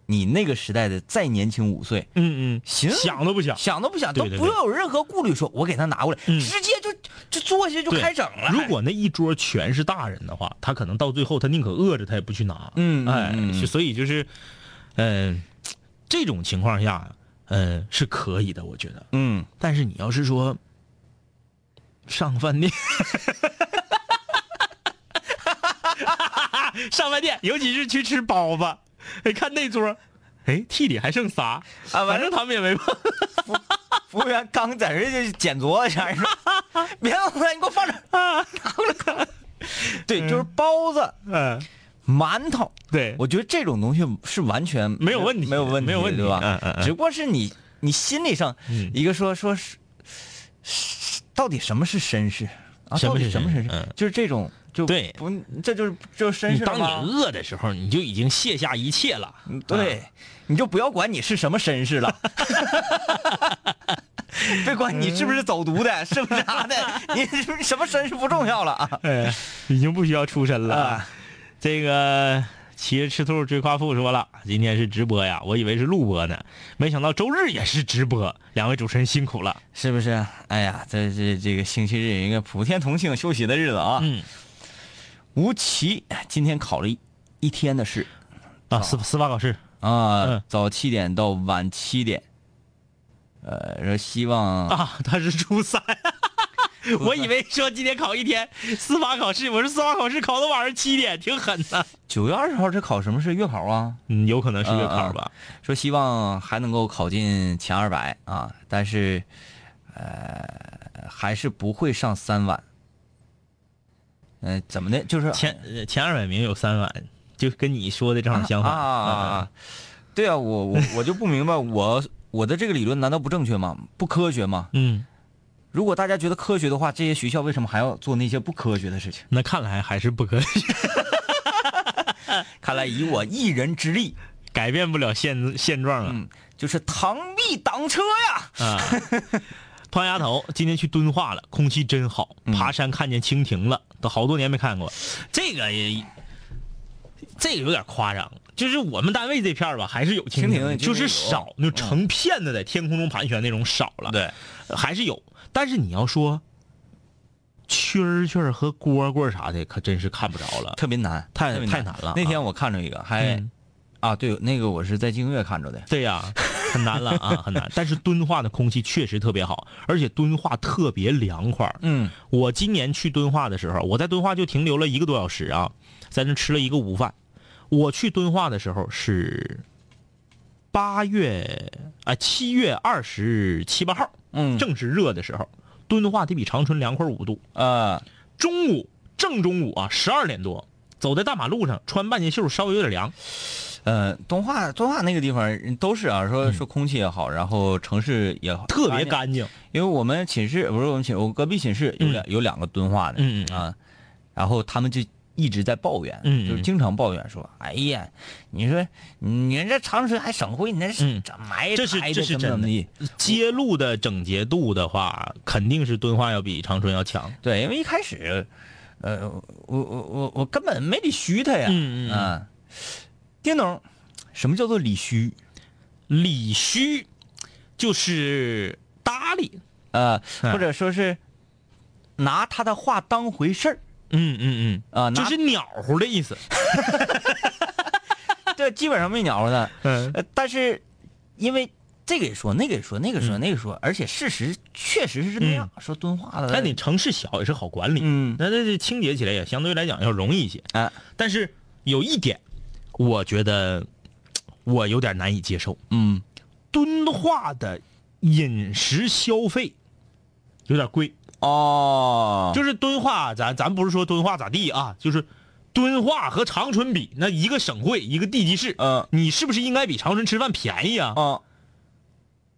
你那个时代的再年轻五岁，嗯嗯，行想都不想。想都不想，都对对对不用有任何顾虑，说我给他拿过来，嗯直接就就坐下就开整了。如果那一桌全是大人的话，他可能到最后他宁可饿着他也不去拿。嗯嗯哎，所以就是，嗯、这种情况下，嗯、是可以的，我觉得。嗯，但是你要是说上饭店，上饭店，尤其是去吃包子，哎，看那桌，哎，屉里还剩仨，啊反正他们也没碰。服务员刚在这就捡桌子前儿说：“别弄了，你给我放这啊，拿过来。”对，就是包子、嗯，馒头，对，我觉得这种东西是完全没有问题没有问题，没有问题对吧？嗯嗯嗯只不过是你你心理上嗯一个说说是，到底什么是绅士啊，到底什么是绅士什么绅士？嗯就是这种就对不，这就是就是绅你当你？饿的时候，你就已经卸下一切了。嗯对，你就不要管你是什么绅士了，别管你是不是走读的，是不是啥的，你是不是什么绅士不重要了啊。哎，已经不需要出身了啊。这个骑着赤兔追夸父说了，今天是直播呀，我以为是录播呢，没想到周日也是直播。两位主持人辛苦了。是不是？哎呀，这这这个星期日一个普天同庆休息的日子啊。嗯吴奇今天考了一一天的试啊，司司法考试，啊，嗯早七点到晚七点。呃，说希望啊，他是初三。我以为说今天考一天司法考试，我说司法考试考到晚上七点，挺狠的。九月二十号这考什么是月考啊？嗯，有可能是月考吧。说希望还能够考进前二百啊，但是呃还是不会上三晚。呃，怎么的？就是前呃前二百名有三碗，就跟你说的正好相反。啊啊啊啊！对啊，我我 我就不明白，我我的这个理论难道不正确吗？不科学吗？嗯，如果大家觉得科学的话，这些学校为什么还要做那些不科学的事情？那看来还是不科学，看来以我一人之力，改变不了现现状啊。嗯，就是螳臂挡车呀！啊，胖丫头今天去敦化了，空气真好，爬山看见蜻蜓了，都好多年没看过。这个也，这个有点夸张。就是我们单位这片儿吧，还是有蜻蜻蜓就是少，就成片的在天空中盘旋那种少了。对，还是有。但是你要说蛐儿蛐儿和蝈蝈啥的，可真是看不着了。特别难，太太难了啊那天我看着一个，还、嗯啊，对，那个我是在净月看着的。对呀、很难了啊，很难。但是敦化的空气确实特别好，而且敦化特别凉快儿。嗯我今年去敦化的时候，我在敦化就停留了一个多小时啊，在那吃了一个午饭。我去敦化的时候是八月啊七月二十七八号，嗯，正是热的时候，敦化得比长春凉快五度。呃中午正中午啊，十二点多，走在大马路上，穿半截袖稍微有点凉。呃，东化东化那个地方都是啊，说说空气也好，然后城市也好，嗯特别。干净。因为我们寝室不是我们寝，我隔壁寝室有两、有两个敦化的，嗯嗯啊，然后他们就一直在抱怨，嗯嗯。就是经常抱怨说，哎呀，你说你这长春还省会，你那是嗯。怎么挨这是这是真的？街路的整洁度的话，肯定是敦化要比长春要强。对，因为一开始，呃，我我我我根本没理虚他呀，嗯嗯嗯。啊，丁总，什么叫做理虚？理虚就是搭理。呃，哎或者说是拿他的话当回事儿嗯嗯啊，嗯，拿就是鸟乎的意思。这基本上没鸟的，嗯呃，但是因为这个也说，那个也说，那个说，那个说，而且事实确实是那样，说敦化的，但你城市小也是好管理，嗯那这这清洁起来也相对来讲要容易一些。啊，但是有一点，我觉得我有点难以接受，嗯。敦化的饮食消费有点贵。哦，就是敦化，咱咱不是说敦化咋地啊，就是敦化和长春比，那一个省会一个地级市，嗯。你是不是应该比长春吃饭便宜啊？哦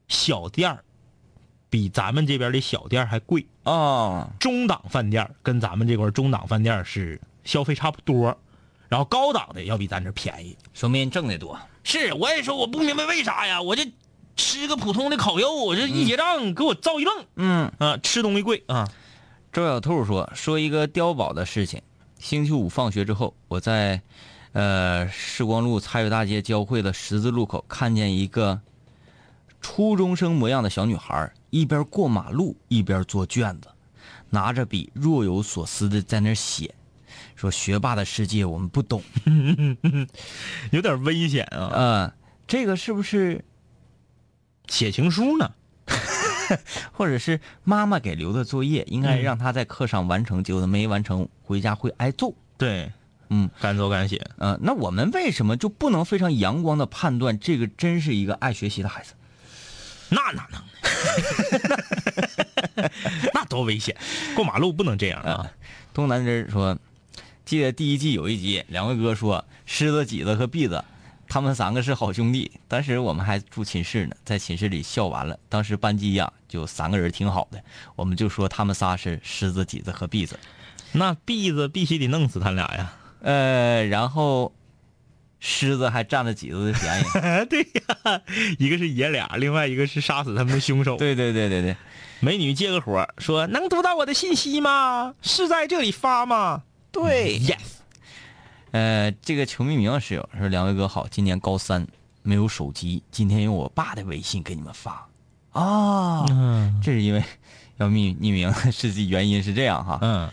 小店儿比咱们这边的小店还贵，啊，中档饭店跟咱们这块儿中档饭店是消费差不多，然后高档的要比咱这便宜。说明挣得多，是，我也说我不明白为啥呀，我这吃个普通的烤肉，我这一结账给我造一愣嗯。啊，吃东西贵啊，周小兔说说一个碉堡的事情。星期五放学之后，我在呃世光路菜园大街交汇的十字路口，看见一个初中生模样的小女孩，一边过马路一边做卷子，拿着笔若有所思的在那儿写，说学霸的世界我们不懂。有点危险啊，呃，这个是不是写情书呢。或者是妈妈给留的作业，应该嗯让他在课上完成，结果她没完成，回家会挨揍。对，嗯，敢走敢写。呃，那我们为什么就不能非常阳光的判断这个真是一个爱学习的孩子？那哪能？那多危险！过马路不能这样啊！东南枝说，记得第一季有一集，两位哥说狮子、几子和篦子他们三个是好兄弟，当时我们还住寝室呢，在寝室里笑完了。当时班级呀、就三个人挺好的，我们就说他们仨是狮子、几子和篦子。那篦子必须得弄死他俩呀！呃，然后狮子还占了几子的便宜。对呀，一个是爷俩，另外一个是杀死他们的凶手。对对对对对，美女借个火说：“能读到我的信息吗？是在这里发吗？”对，yes。呃，这个求匿名室友说：“两位哥好，今年高三，没有手机，今天用我爸的微信给你们发。啊，嗯这是因为要匿匿名，实际原因是这样哈。嗯，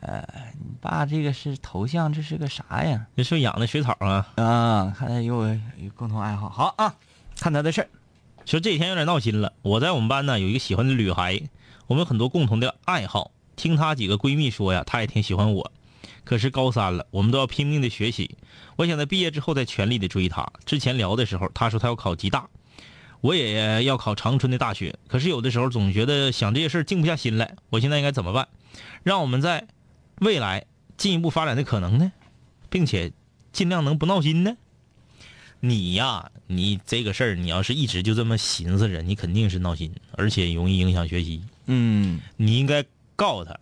呃你爸这个是头像，这是个啥呀？这是养的水草啊。啊，看来有有共同爱好。好啊，看他的事儿。说这几天有点闹心了。我在我们班呢有一个喜欢的女孩，我们有很多共同的爱好。听她几个闺蜜说呀，她也挺喜欢我。可是高三了，我们都要拼命的学习。我想在毕业之后再全力的追她。之前聊的时候，她说她要考吉大，我也要考长春的大学。可是有的时候总觉得想这些事儿静不下心来。我现在应该怎么办？让我们在未来进一步发展的可能呢？并且尽量能不闹心呢？你呀，你这个事儿，你要是一直就这么寻思着，你肯定是闹心，而且容易影响学习。嗯你应该告诉他，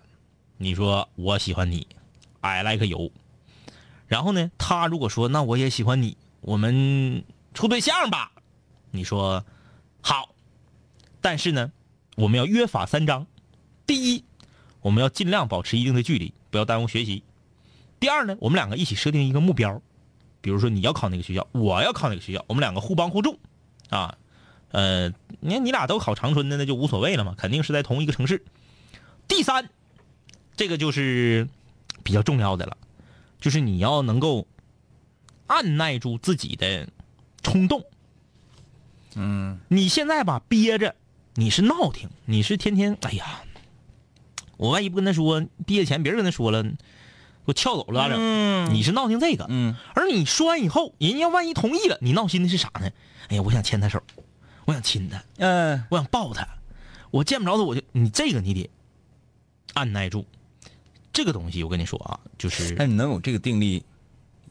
你说我喜欢你，I like you。然后呢，他如果说那我也喜欢你，我们处对象吧，你说好，但是呢，我们要约法三章。第一，我们要尽量保持一定的距离，不要耽误学习。第二呢，我们两个一起设定一个目标，比如说你要考哪个学校，我要考哪个学校，我们两个互帮互助，啊，呃，你看你俩都考长春的，那就无所谓了嘛，肯定是在同一个城市。第三，这个就是比较重要的了，就是你要能够按耐住自己的冲动。嗯，你现在吧憋着，你是闹挺，你是天天哎呀，我万一不跟他说，毕业前别人跟他说了，给我撬走了咋整？嗯你是闹挺这个，嗯而你说完以后，人家万一同意了，你闹心的是啥呢？哎呀，我想牵他手，我想亲他，嗯我想抱他，我见不着他我就你这个你得按耐住。这个东西我跟你说啊，就是那你能有这个定力，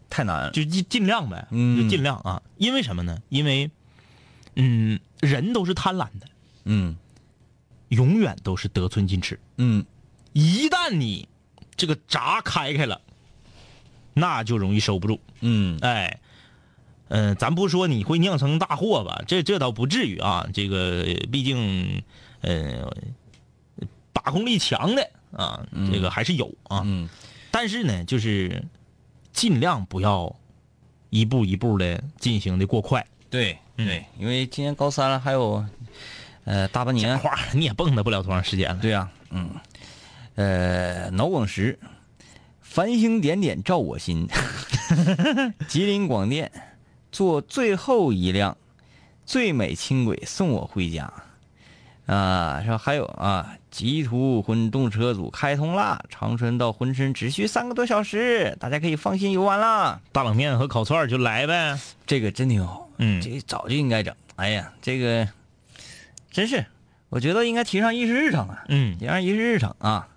太难了。就尽尽量呗，嗯就尽量啊。因为什么呢？因为嗯，人都是贪婪的，嗯永远都是得寸进尺。嗯一旦你这个闸开开了，那就容易收不住。嗯哎，嗯、咱不说你会酿成大祸吧，这这倒不至于啊。这个毕竟，呃，把控力强的啊，这个还是有啊。嗯但是呢，就是尽量不要一步一步的进行的过快。对嗯对，因为今年高三了，还有呃大半年。话你也蹦跶不了多长时间了。对呀、嗯，呃，脑梗石，繁星点点照我心，吉林广电，坐最后一辆最美轻轨送我回家。啊，说还有啊，吉图混动车组开通啦，长春到珲春只需三个多小时，大家可以放心游玩啦。大冷面和烤串儿就来呗。这个真挺好，嗯这早就应该整。哎呀，这个真是，我觉得应该提上议事日程啊。嗯提上议事日程啊。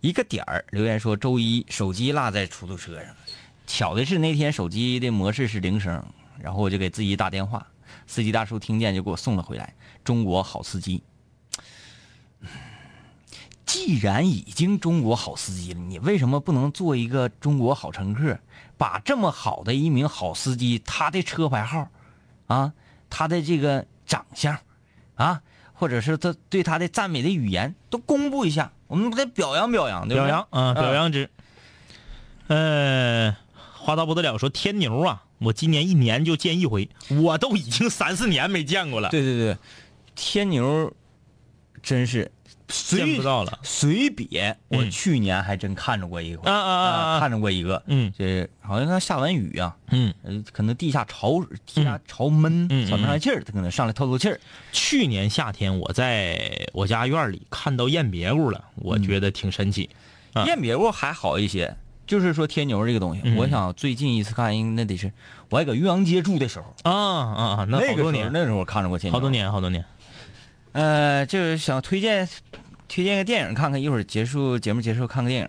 一个点儿留言说周一手机落在出租车上，巧的是那天手机的模式是铃声，然后我就给自己打电话，司机大叔听见就给我送了回来。中国好司机，既然已经中国好司机了，你为什么不能做一个中国好乘客？把这么好的一名好司机，他的车牌号，啊，他的这个长相，啊，或者是他对他的赞美的语言都公布一下，我们得表扬表扬，对吧？表扬啊，表扬之。呃，话到不得了，说天牛啊，我今年一年就见一回，我都已经三四年没见过了，对对对，天牛真是见随不到了。随别，我嗯去年还真看着过一回啊啊啊啊看着过一个，嗯这好像刚下完雨啊，嗯，呃，可能地下潮地下潮闷，喘不上气儿，他可能上来透透气儿。去年夏天我在我家院里看到燕别咕了，我觉得挺神奇。燕别窝还好一些，就是说天牛这个东西，嗯我想最近一次看，应该那得是我还搁岳阳街住的时候，啊啊啊！那好多年，那时候看着过天牛，好多。年，好多年。呃，就是想推荐推荐个电影看看，一会儿结束节目结束看个电影，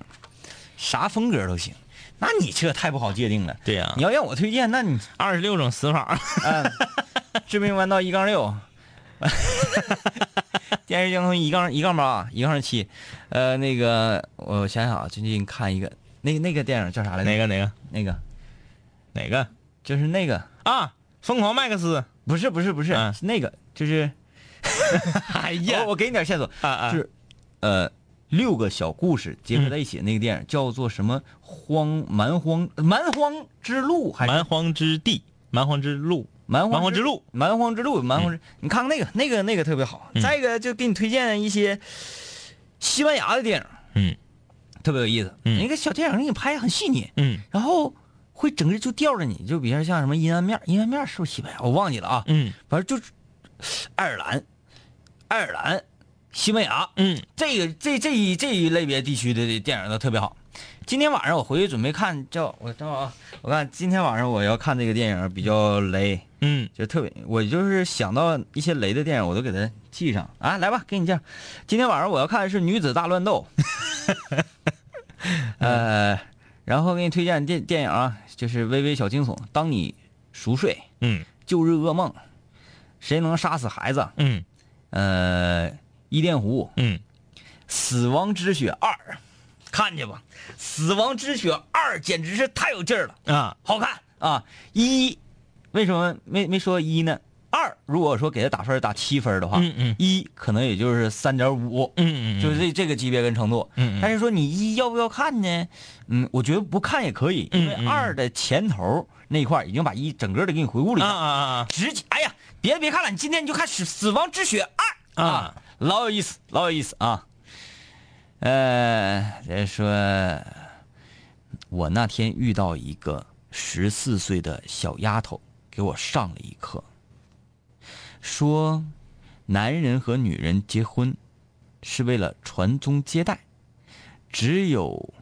啥风格都行。那你这太不好界定了。对呀你要让我推荐，那你二十六种死法。嗯，致命弯道一杠六，电视交通一杠一杠八一杠七，呃，那个我想想啊，最近看一个，那个那个电影叫啥来着？哪个哪个那个哪个就是那个，啊？疯狂麦克斯。不是不是不是，嗯是那个就是，哎呀我给你点线索，啊啊是呃六个小故事结合在一起的那个电影、叫做什么荒蛮荒蛮荒之路还是蛮荒之地，蛮荒之路，蛮荒之路，蛮荒之路，蛮荒之，你看看那个那个那个特别好。嗯再一个就给你推荐一些西班牙的电影，嗯特别有意思。嗯那个小电影给你拍的很细腻，嗯然后会整个就吊着你，就比如像什么阴暗面，阴暗面是不是西班牙？我忘记了啊。嗯反正就是爱尔兰，爱尔兰，西班牙，嗯这个这这一这一类别地区的电影都特别好。今天晚上我回去准备看，叫我等会啊，我看今天晚上我要看这个电影比较雷，嗯就特别，我就是想到一些雷的电影，我都给它记上啊。来吧，给你这样，今天晚上我要看的是《女子大乱斗》，呃，然后给你推荐电电影啊，就是微微小惊悚，当你熟睡，嗯旧日噩梦，谁能杀死孩子？嗯呃，伊甸湖，嗯死亡之雪二，看去吧，死亡之雪二简直是太有劲儿了。啊好看啊！一为什么没没说一呢？二如果说给他打分打七分的话，嗯嗯一可能也就是三点五，嗯嗯，就是这这个级别跟程度。嗯嗯但是说你一要不要看呢？嗯，我觉得不看也可以，因为二的前头那一块已经把一整个的给你回顾了一啊下。啊啊直接，哎呀，别别看了，你今天你就看《死死亡之雪二》啊，老有意思，老有意思啊。呃，再说，我那天遇到一个十四岁的小丫头，给我上了一课，说，男人和女人结婚是为了传宗接代，只有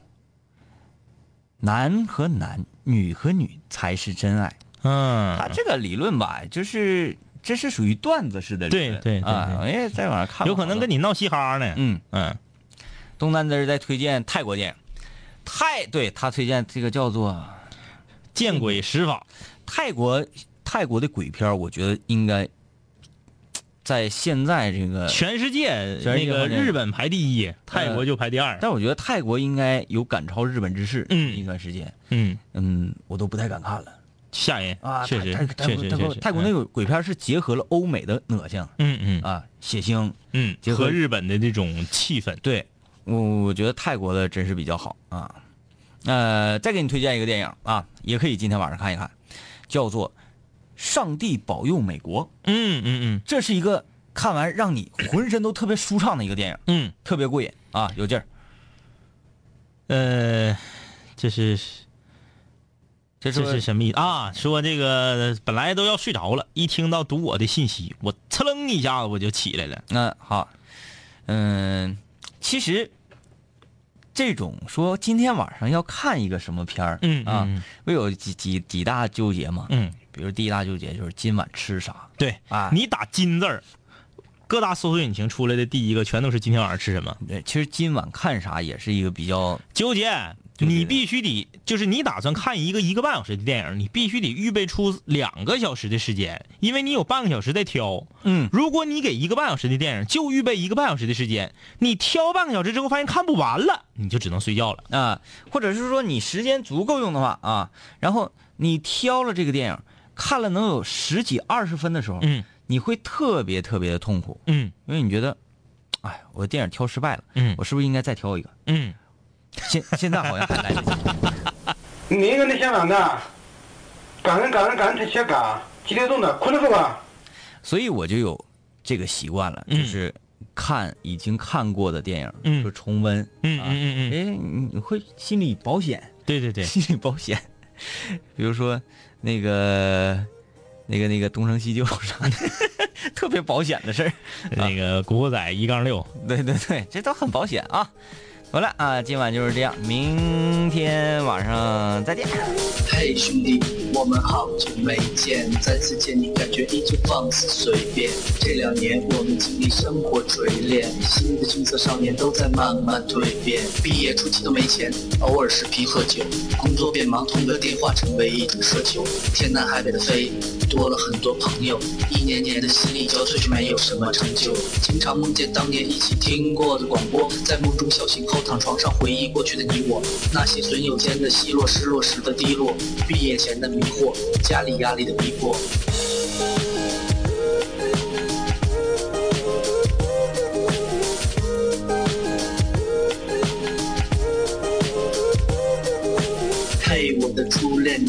男和男、女和女才是真爱。嗯他这个理论吧，就是这是属于段子式的理论，对对对啊，对。哎，在网上看，有可能跟你，闹嘻哈呢。嗯，嗯。东南子在推荐泰国电影，泰对他推荐这个叫做见鬼十法。泰国泰国的鬼片，我觉得应该在现在这个，全世界那个日本排第一，泰国就排第二。但我觉得泰国应该有赶超日本之势，嗯。一段时间，嗯，嗯，我都不太敢看了吓人啊，确实确实确实。泰国那个鬼片是结合了欧美的恶心嗯嗯啊，血腥，嗯，结合和日本的这种气氛。对，我我觉得泰国的真是比较好啊。呃，再给你推荐一个电影啊，也可以今天晚上看一看，叫做《上帝保佑美国》。嗯嗯嗯这是一个看完让你浑身都特别舒畅的一个电影，嗯，特别过瘾啊，有劲儿。呃，这是这这是什么意思啊？说这个本来都要睡着了，一听到读我的信息，我呲楞一下子我就起来了。那好，嗯，其实这种说今天晚上要看一个什么片儿，啊嗯嗯，不有几几几大纠结嘛？嗯，比如第一大纠结就是今晚吃啥对啊你打“金”字儿，各大搜索引擎出来的第一个全都是今天晚上吃什么。对，其实今晚看啥也是一个比较，纠结你必须得，就是你打算看一个一个半小时的电影，你必须得预备出两个小时的时间，因为你有半个小时在挑。嗯如果你给一个半小时的电影就预备一个半小时的时间，你挑半个小时之后发现看不完了，你就只能睡觉了。啊，或者是说你时间足够用的话啊，然后你挑了这个电影看了能有十几二十分的时候，嗯你会特别特别的痛苦，嗯因为你觉得，哎，我的电影挑失败了，嗯我是不是应该再挑一个？嗯，现现在好像还来得及。你跟那香港的，感恩感恩感恩这些嘎，激流动的，困了是吧？所以我就有这个习惯了，嗯。就是看已经看过的电影，嗯。就重温，嗯啊。嗯嗯嗯。哎，你你会心理保险，对对对，心理保险，比如说那个那个那个东成西就啥的，特别保险的事儿，那个《古惑仔》一杠六，对对对，这都很保险啊。好了啊，今晚就是这样，明天晚上再见。嘿，兄弟，我们好久没见，再次见你感觉依旧放肆随便。这两年我们经历生活锤炼，新的青涩少年都在慢慢蜕变。毕业初期都没钱，偶尔视频喝酒，工作变忙，通个电话成为一种奢求。天南海北的飞，多了很多朋友，一年年的心力交瘁却没有什么成就。经常梦见当年一起听过的广播，在梦中小醒后躺床上回忆过去的你我，那些损友间的奚落，失落时的低落，毕业前的迷惑，家里压力的逼迫。